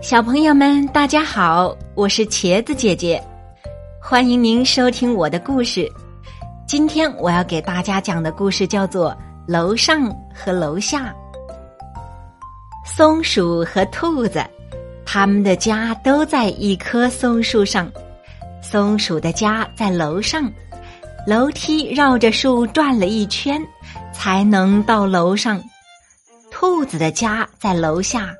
小朋友们，大家好，我是茄子姐姐，欢迎您收听我的故事。今天我要给大家讲的故事叫做《楼上和楼下》。松鼠和兔子，他们的家都在一棵松树上。松鼠的家在楼上，楼梯绕着树转了一圈，才能到楼上。兔子的家在楼下。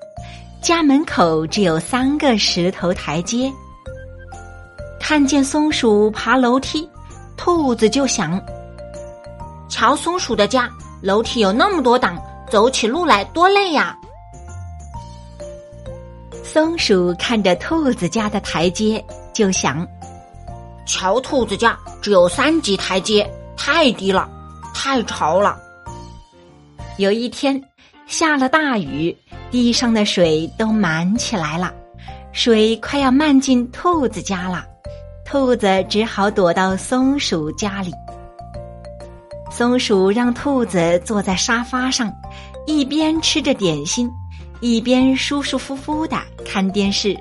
家门口只有三个石头台阶。看见松鼠爬楼梯，兔子就想：瞧松鼠的家，楼梯有那么多档，走起路来多累呀。松鼠看着兔子家的台阶，就想：瞧兔子家只有三级台阶，太低了，太潮了。有一天，下了大雨。地上的水都满起来了，水快要漫进兔子家了，兔子只好躲到松鼠家里。松鼠让兔子坐在沙发上，一边吃着点心，一边舒舒服服的看电视。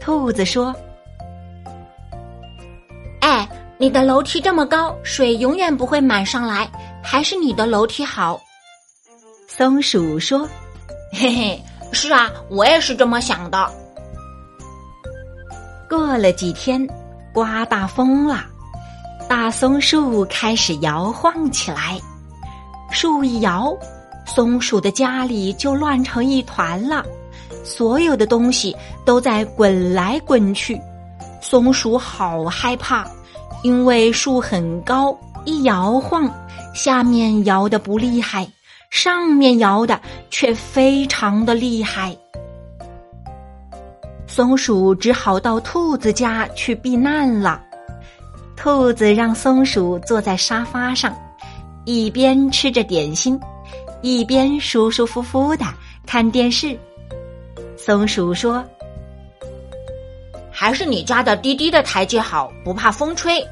兔子说：“哎，你的楼梯这么高，水永远不会满上来，还是你的楼梯好。”松鼠说。嘿嘿，是啊，我也是这么想的。过了几天，刮大风了，大松树开始摇晃起来。树一摇，松鼠的家里就乱成一团了，所有的东西都在滚来滚去。松鼠好害怕，因为树很高，一摇晃，下面摇的不厉害。上面摇的却非常的厉害，松鼠只好到兔子家去避难了。兔子让松鼠坐在沙发上，一边吃着点心，一边舒舒服服的看电视。松鼠说：“还是你家的低低的台阶好，不怕风吹。”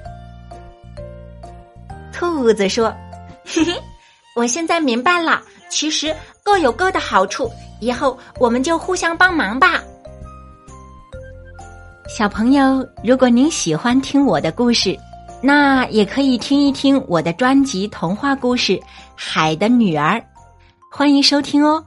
兔子说：“嘿嘿。”我现在明白了，其实各有各的好处，以后我们就互相帮忙吧。小朋友，如果您喜欢听我的故事，那也可以听一听我的专辑童话故事《海的女儿》，欢迎收听哦。